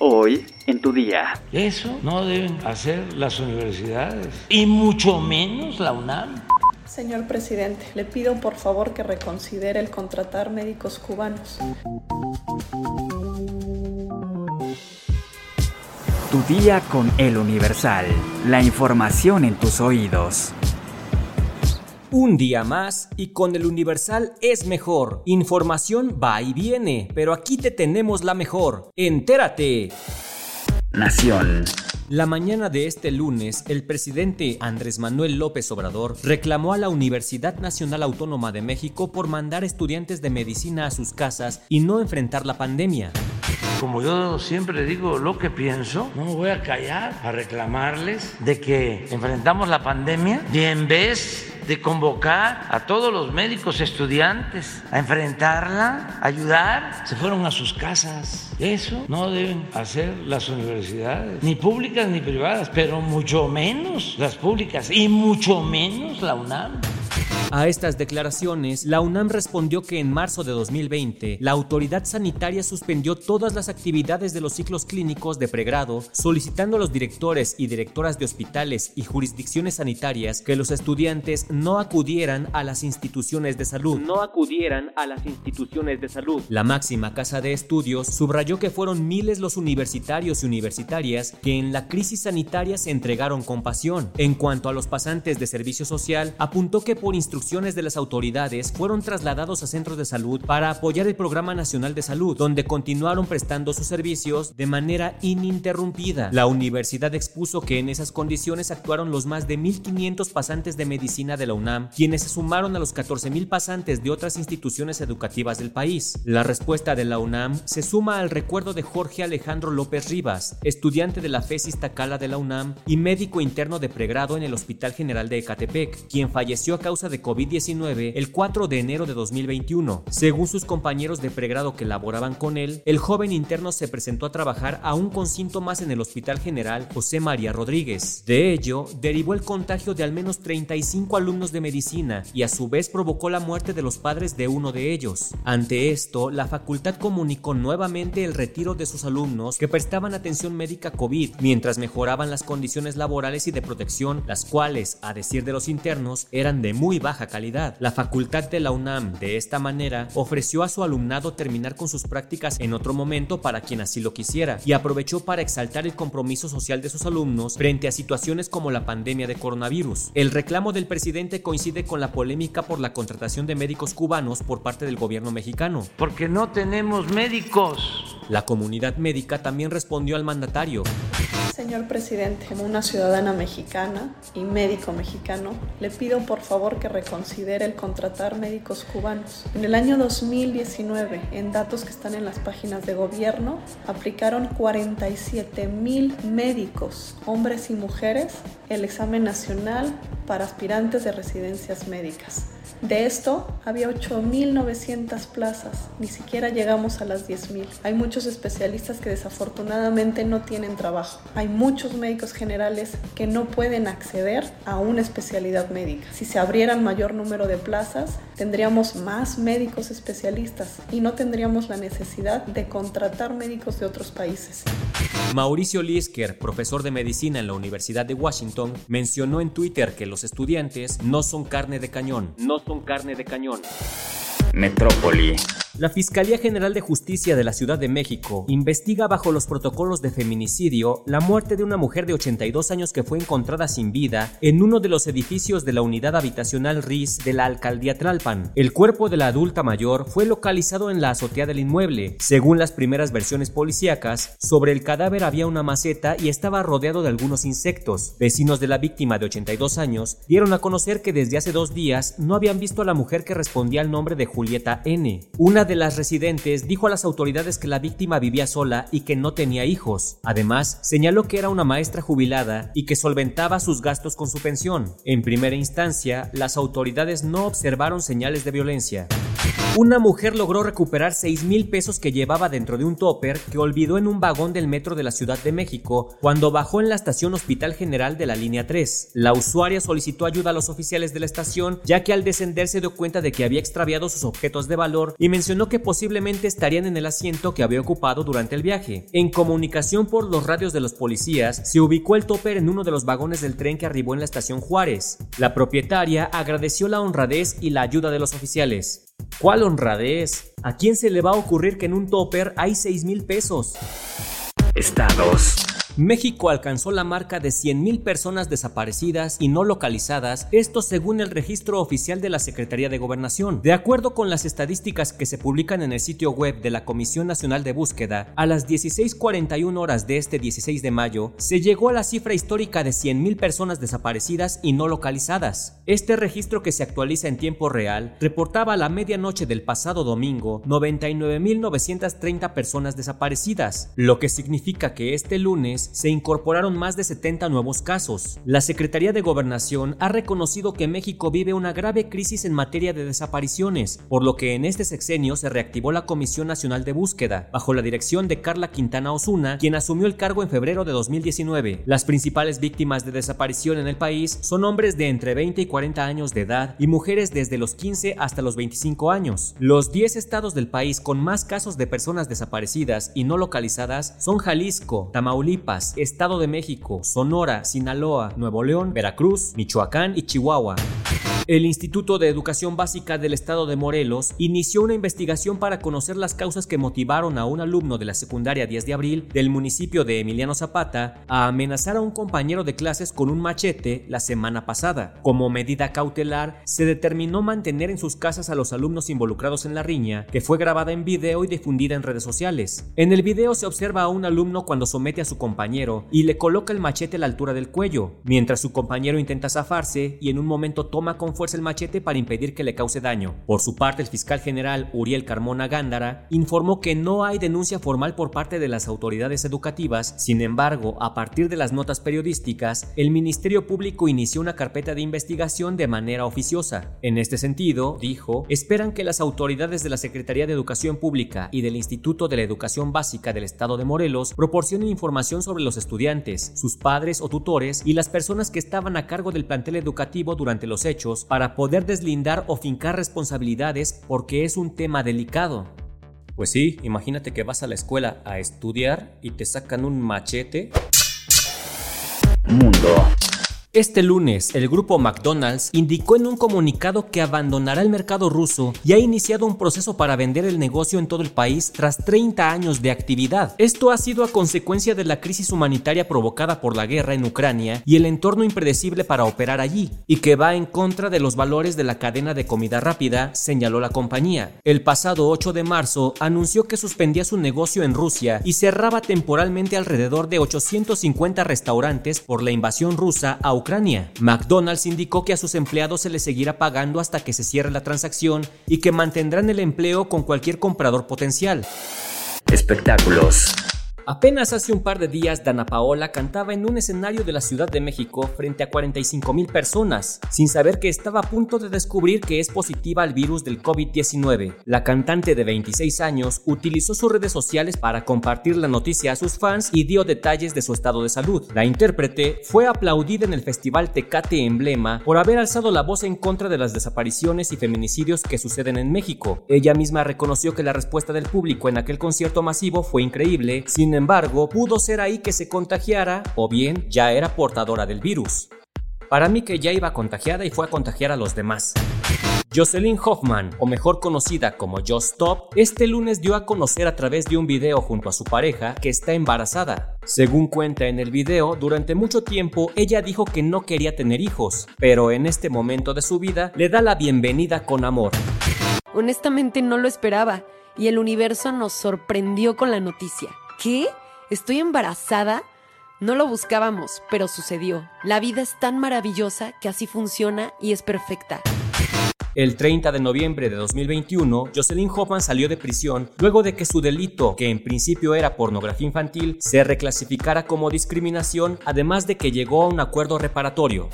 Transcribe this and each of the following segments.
Hoy en tu día. Eso no deben hacer las universidades y mucho menos la UNAM. Señor presidente, le pido por favor que reconsidere el contratar médicos cubanos. Tu día con el Universal. La información en tus oídos. Un día más y con el Universal es mejor. Información va y viene, pero aquí te tenemos la mejor. Entérate. Nación. La mañana de este lunes, el presidente Andrés Manuel López Obrador reclamó a la Universidad Nacional Autónoma de México por mandar estudiantes de medicina a sus casas y no enfrentar la pandemia. Como yo siempre digo lo que pienso, no me voy a callar a reclamarles de que enfrentamos la pandemia y en vez de convocar a todos los médicos estudiantes a enfrentarla, ayudar, se fueron a sus casas. Eso no deben hacer las universidades, ni públicas ni privadas, pero mucho menos las públicas y mucho menos la UNAM. A estas declaraciones, la UNAM respondió que en marzo de 2020, la autoridad sanitaria suspendió todas las actividades de los ciclos clínicos de pregrado, solicitando a los directores y directoras de hospitales y jurisdicciones sanitarias que los estudiantes no acudieran a las instituciones de salud. No acudieran a las instituciones de salud. La máxima casa de estudios subrayó que fueron miles los universitarios y universitarias que en la crisis sanitaria se entregaron con pasión. En cuanto a los pasantes de servicio social, apuntó que por instrucción instrucciones de las autoridades fueron trasladados a centros de salud para apoyar el Programa Nacional de Salud, donde continuaron prestando sus servicios de manera ininterrumpida. La universidad expuso que en esas condiciones actuaron los más de 1.500 pasantes de medicina de la UNAM, quienes se sumaron a los 14.000 pasantes de otras instituciones educativas del país. La respuesta de la UNAM se suma al recuerdo de Jorge Alejandro López Rivas, estudiante de la FES Iztacala de la UNAM y médico interno de pregrado en el Hospital General de Ecatepec, quien falleció a causa de COVID-19 el 4 de enero de 2021. Según sus compañeros de pregrado que laboraban con él, el joven interno se presentó a trabajar aún con síntomas en el Hospital General José María Rodríguez. De ello, derivó el contagio de al menos 35 alumnos de medicina y a su vez provocó la muerte de los padres de uno de ellos. Ante esto, la facultad comunicó nuevamente el retiro de sus alumnos que prestaban atención médica COVID mientras mejoraban las condiciones laborales y de protección, las cuales, a decir de los internos, eran de muy baja calidad. La facultad de la UNAM, de esta manera, ofreció a su alumnado terminar con sus prácticas en otro momento para quien así lo quisiera y aprovechó para exaltar el compromiso social de sus alumnos frente a situaciones como la pandemia de coronavirus. El reclamo del presidente coincide con la polémica por la contratación de médicos cubanos por parte del gobierno mexicano. Porque no tenemos médicos. La comunidad médica también respondió al mandatario. Señor presidente, como una ciudadana mexicana y médico mexicano, le pido por favor que reconsidere el contratar médicos cubanos. En el año 2019, en datos que están en las páginas de gobierno, aplicaron 47 mil médicos, hombres y mujeres, el examen nacional para aspirantes de residencias médicas. De esto, había 8.900 plazas, ni siquiera llegamos a las 10.000. Hay muchos especialistas que desafortunadamente no tienen trabajo. Hay muchos médicos generales que no pueden acceder a una especialidad médica. Si se abrieran mayor número de plazas, tendríamos más médicos especialistas y no tendríamos la necesidad de contratar médicos de otros países. Mauricio Lisker, profesor de medicina en la Universidad de Washington, mencionó en Twitter que los estudiantes no son carne de cañón. No son carne de cañón. Metrópoli. La Fiscalía General de Justicia de la Ciudad de México investiga bajo los protocolos de feminicidio la muerte de una mujer de 82 años que fue encontrada sin vida en uno de los edificios de la unidad habitacional RIS de la alcaldía Tlalpan. El cuerpo de la adulta mayor fue localizado en la azotea del inmueble. Según las primeras versiones policíacas, sobre el cadáver había una maceta y estaba rodeado de algunos insectos. Vecinos de la víctima de 82 años dieron a conocer que desde hace dos días no habían visto a la mujer que respondía al nombre de Julieta N. Una de las residentes dijo a las autoridades que la víctima vivía sola y que no tenía hijos. Además, señaló que era una maestra jubilada y que solventaba sus gastos con su pensión. En primera instancia, las autoridades no observaron señales de violencia. Una mujer logró recuperar 6 mil pesos que llevaba dentro de un topper que olvidó en un vagón del metro de la Ciudad de México cuando bajó en la estación Hospital General de la línea 3. La usuaria solicitó ayuda a los oficiales de la estación ya que al descender se dio cuenta de que había extraviado sus objetos de valor y mencionó que posiblemente estarían en el asiento que había ocupado durante el viaje. En comunicación por los radios de los policías, se ubicó el topper en uno de los vagones del tren que arribó en la estación Juárez. La propietaria agradeció la honradez y la ayuda de los oficiales. ¿Cuál honradez? ¿A quién se le va a ocurrir que en un topper hay 6 mil pesos? Estados. México alcanzó la marca de 100.000 personas desaparecidas y no localizadas, esto según el registro oficial de la Secretaría de Gobernación. De acuerdo con las estadísticas que se publican en el sitio web de la Comisión Nacional de Búsqueda, a las 16:41 horas de este 16 de mayo, se llegó a la cifra histórica de 100.000 personas desaparecidas y no localizadas. Este registro que se actualiza en tiempo real reportaba a la medianoche del pasado domingo 99.930 personas desaparecidas, lo que significa que este lunes se incorporaron más de 70 nuevos casos. La Secretaría de Gobernación ha reconocido que México vive una grave crisis en materia de desapariciones, por lo que en este sexenio se reactivó la Comisión Nacional de Búsqueda, bajo la dirección de Carla Quintana Osuna, quien asumió el cargo en febrero de 2019. Las principales víctimas de desaparición en el país son hombres de entre 20 y 40 años de edad y mujeres desde los 15 hasta los 25 años. Los 10 estados del país con más casos de personas desaparecidas y no localizadas son Jalisco, Tamaulipas, Estado de México, Sonora, Sinaloa, Nuevo León, Veracruz, Michoacán y Chihuahua. El Instituto de Educación Básica del Estado de Morelos inició una investigación para conocer las causas que motivaron a un alumno de la secundaria 10 de abril del municipio de Emiliano Zapata a amenazar a un compañero de clases con un machete la semana pasada. Como medida cautelar, se determinó mantener en sus casas a los alumnos involucrados en la riña, que fue grabada en video y difundida en redes sociales. En el video se observa a un alumno cuando somete a su compañero y le coloca el machete a la altura del cuello, mientras su compañero intenta zafarse y en un momento toma con fuerza el machete para impedir que le cause daño. Por su parte, el fiscal general Uriel Carmona Gándara informó que no hay denuncia formal por parte de las autoridades educativas, sin embargo, a partir de las notas periodísticas, el Ministerio Público inició una carpeta de investigación de manera oficiosa. En este sentido, dijo, esperan que las autoridades de la Secretaría de Educación Pública y del Instituto de la Educación Básica del Estado de Morelos proporcionen información sobre los estudiantes, sus padres o tutores y las personas que estaban a cargo del plantel educativo durante los hechos para poder deslindar o fincar responsabilidades porque es un tema delicado. Pues sí, imagínate que vas a la escuela a estudiar y te sacan un machete. Mundo. Este lunes, el grupo McDonald's indicó en un comunicado que abandonará el mercado ruso y ha iniciado un proceso para vender el negocio en todo el país tras 30 años de actividad. Esto ha sido a consecuencia de la crisis humanitaria provocada por la guerra en Ucrania y el entorno impredecible para operar allí, y que va en contra de los valores de la cadena de comida rápida, señaló la compañía. El pasado 8 de marzo anunció que suspendía su negocio en Rusia y cerraba temporalmente alrededor de 850 restaurantes por la invasión rusa a McDonald's indicó que a sus empleados se les seguirá pagando hasta que se cierre la transacción y que mantendrán el empleo con cualquier comprador potencial. Espectáculos. Apenas hace un par de días, Dana Paola cantaba en un escenario de la Ciudad de México frente a 45 mil personas, sin saber que estaba a punto de descubrir que es positiva al virus del COVID-19. La cantante de 26 años utilizó sus redes sociales para compartir la noticia a sus fans y dio detalles de su estado de salud. La intérprete fue aplaudida en el festival Tecate Emblema por haber alzado la voz en contra de las desapariciones y feminicidios que suceden en México. Ella misma reconoció que la respuesta del público en aquel concierto masivo fue increíble, sin embargo, pudo ser ahí que se contagiara o bien ya era portadora del virus. Para mí que ya iba contagiada y fue a contagiar a los demás. Jocelyn Hoffman, o mejor conocida como Just Stop, este lunes dio a conocer a través de un video junto a su pareja que está embarazada. Según cuenta en el video, durante mucho tiempo ella dijo que no quería tener hijos, pero en este momento de su vida le da la bienvenida con amor. Honestamente no lo esperaba y el universo nos sorprendió con la noticia. ¿Qué? ¿Estoy embarazada? No lo buscábamos, pero sucedió. La vida es tan maravillosa que así funciona y es perfecta. El 30 de noviembre de 2021, Jocelyn Hoffman salió de prisión luego de que su delito, que en principio era pornografía infantil, se reclasificara como discriminación, además de que llegó a un acuerdo reparatorio.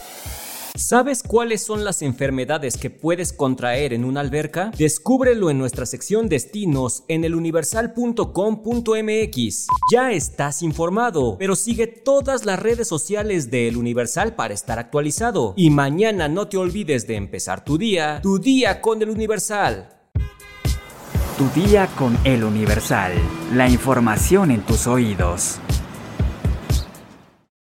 ¿Sabes cuáles son las enfermedades que puedes contraer en una alberca? Descúbrelo en nuestra sección Destinos en eluniversal.com.mx. Ya estás informado, pero sigue todas las redes sociales de El Universal para estar actualizado. Y mañana no te olvides de empezar tu día, tu día con El Universal. Tu día con el Universal. La información en tus oídos.